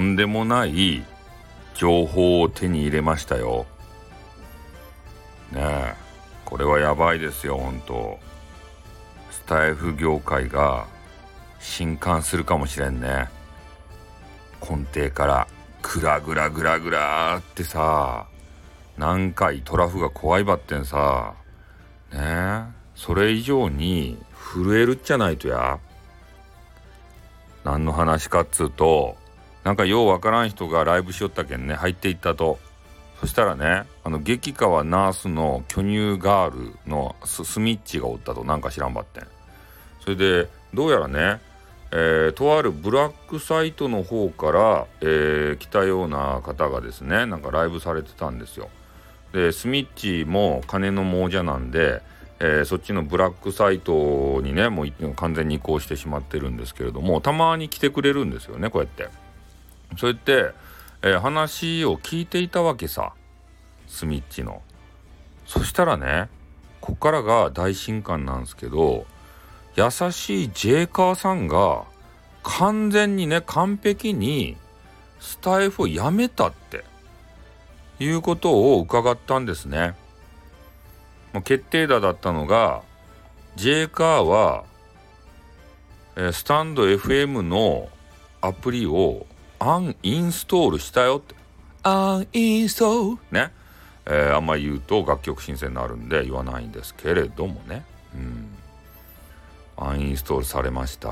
とんでもない情報を手に入れましたよ。ねえこれはやばいですよ本当。スタイフ業界が震撼するかもしれんね。根底からグラグラグラグラってさ何回トラフが怖いばってんさ。ねえそれ以上に震えるっちゃないとや。何の話かっつうとなんかようわからん人がライブしよったけんね入っていったと。そしたらねあの激川ナースの巨乳ガールのスミッチがおったと。なんか知らんばってん。それでどうやらね、えー、とあるブラックサイトの方から、えー、来たような方がですねなんかライブされてたんですよ。でスミッチも金の亡者なんで、えー、そっちのブラックサイトにねもう完全に移行してしまってるんですけれどもたまに来てくれるんですよねこうやって。そうやってえー、話を聞いていたわけさスミッチの。そしたらねこっからが大震撼なんですけど優しいジェイカーさんが完全にね完璧にスタイフをやめたっていうことを伺ったんですね。もう決定打だったのが J カーは、え、スタンド FM のアプリをアンインストールしたよって。アンインストールね。えー、あんまり言うと楽曲申請になるんで言わないんですけれどもね。うん。アンインストールされました。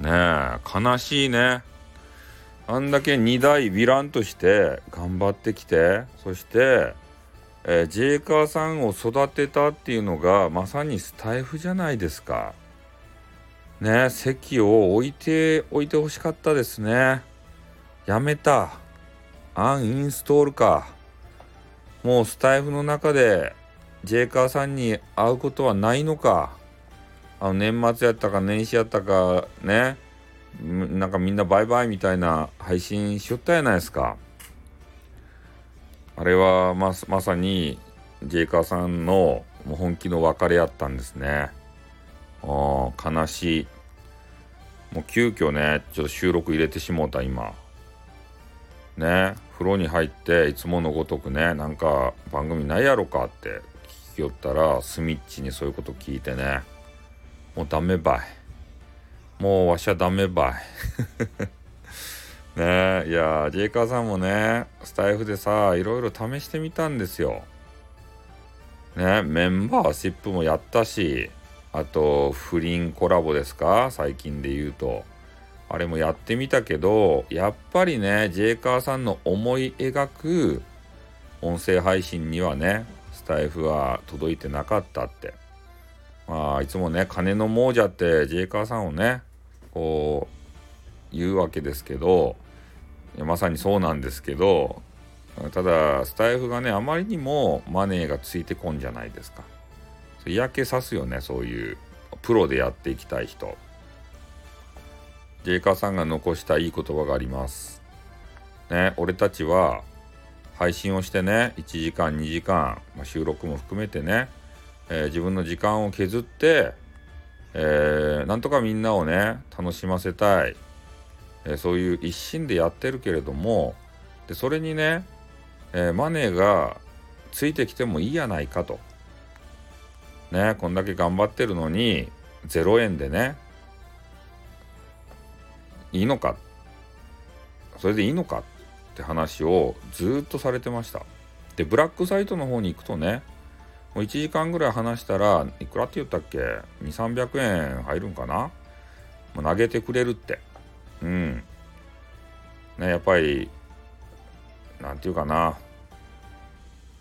ねえ、悲しいね。あんだけ2大ヴィランとして頑張ってきて、そして、えー、ジェイカーさんを育てたっていうのがまさにスタイフじゃないですか。ね席を置いておいてほしかったですね。やめた。アンインストールか。もうスタイフの中でジェイカーさんに会うことはないのか。あの年末やったか年始やったかね。なんかみんなバイバイみたいな配信しよったやないですか。あれはままさにジェイカーさんの本気の別れやったんですね。あ悲しい。もう急遽ね、ちょっと収録入れてしもうた今。ね、風呂に入っていつものごとくね、なんか番組ないやろかって聞きよったら、スミッチにそういうこと聞いてね、もうダメばい。もうわしゃダメばい。ねいやジェイカーさんもね、スタイフでさ、いろいろ試してみたんですよ。ね、メンバーシップもやったし、あと不倫コラボですか？最近で言うと。あれもやってみたけどやっぱりねジェイカーさんの思い描く音声配信にはねスタイフは届いてなかったって。まあいつもね金の亡者ってジェイカーさんをねこう言うわけですけどまさにそうなんですけどただスタイフがねあまりにもマネーがついてこんじゃないですか。嫌気さすよねそういうプロでやっていきたい人。ジェイカーさんが残したいい言葉があります。ね俺たちは配信をしてね1時間2時間、まあ、収録も含めてね、えー、自分の時間を削って、えー、なんとかみんなをね楽しませたい、えー、そういう一心でやってるけれどもでそれにね、えマネーがついてきてもいいやないかと。ねこんだけ頑張ってるのに0円でねいいのか？それでいいのかって話をずっとされてました。でブラックサイトの方に行くとねもう1時間ぐらい話したらいくらって言ったっけ？2300円入るんかな？もう投げてくれるって。うん。ねやっぱりなんていうかな。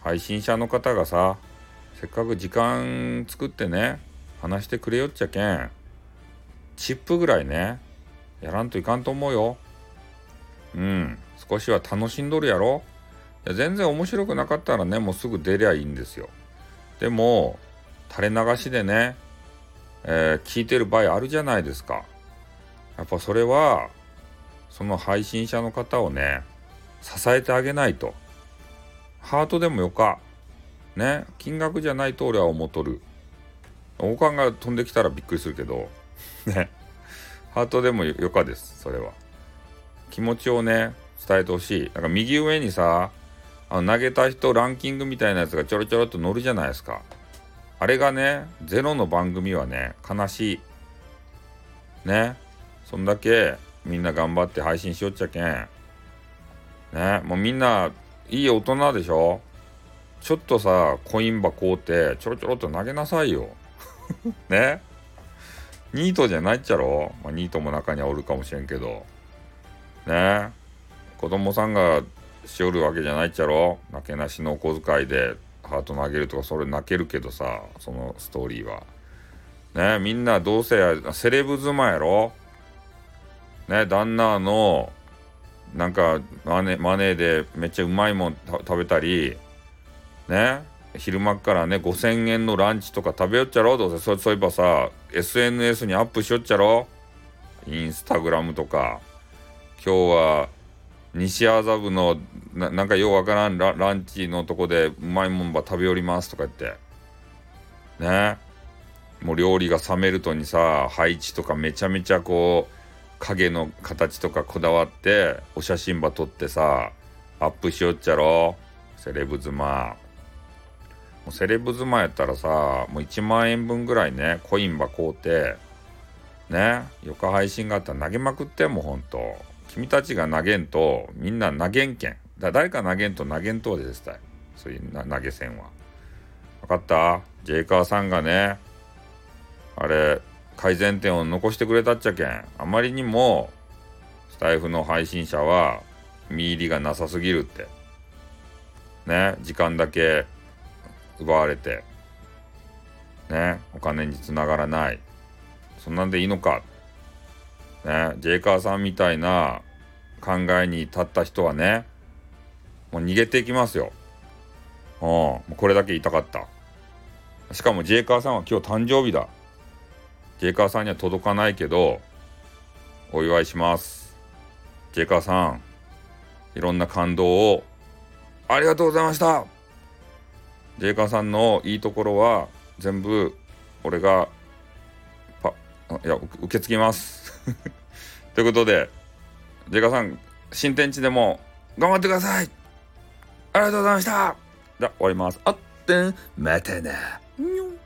配信者の方がさせっかく時間作ってね話してくれよっちゃけん。チップぐらいねやらんといかんと思うよ。うん少しは楽しんどるやろ。全然面白くなかったらねもうすぐ出りゃいいんですよ。でも垂れ流しでね、えー、聞いてる場合あるじゃないですか。やっぱそれはその配信者の方をね支えてあげないと。ハートでもよか。ね。金額じゃないと俺は思っとる。王冠が飛んできたらびっくりするけど。ね。ハートでもよかですそれは。気持ちをね伝えてほしい。なんか右上にさあの投げた人ランキングみたいなやつがちょろちょろっと載るじゃないですか。あれがねゼロの番組はね悲しい。ね。そんだけみんな頑張って配信しよっちゃけん。ね。もうみんないい大人でしょ？ちょっとさコイン箱ってちょろちょろっと投げなさいよ。ね。ニートじゃないっちゃろ、まあ、ニートも中にはおるかもしれんけど。ね。子供さんがしおるわけじゃないっちゃろ。なけなしのお小遣いでハート投げるとかそれ泣けるけどさそのストーリーは。ね。みんなどうせセレブ妻やろ。ね。旦那のなんかマネマネーでめっちゃうまいもん食べたりね。昼間からね5,000円のランチとか食べよっちゃろどうせそういえばさ SNS にアップしよっちゃろインスタグラムとか。今日は西麻布のななんかようわからんラランチのとこでうまいもんば食べよりますとか言って。ね。もう料理が冷めるとにさ配置とかめちゃめちゃこう影の形とかこだわってお写真ば撮ってさアップしよっちゃろセレブ妻。もうセレブ妻やったらさもう1万円分ぐらいねコインば買うてね横配信があったら投げまくってもうほんと。君たちが投げんとみんな投げんけん。だ誰か投げんと投げんとで絶対。そういう投げ銭は。分かった？ジェイカーさんがねあれ改善点を残してくれたっちゃけん。あまりにもスタイフの配信者は見入りがなさすぎるって。ね時間だけ奪われてねお金につながらない。そんなんでいいのか。ねジェイカーさんみたいな考えに立った人はねもう逃げていきますよ。うんもうこれだけ言いたかった。しかもジェイカーさんは今日誕生日だ。ジェイカーさんには届かないけどお祝いします。ジェイカーさんいろんな感動を。ありがとうございました。ジェイカーさんのいいところは全部俺がパいや受け継ぎます。ということでジェイカーさん新天地でも頑張ってください。ありがとうございました。じゃあ終わります。あってんまたなにょん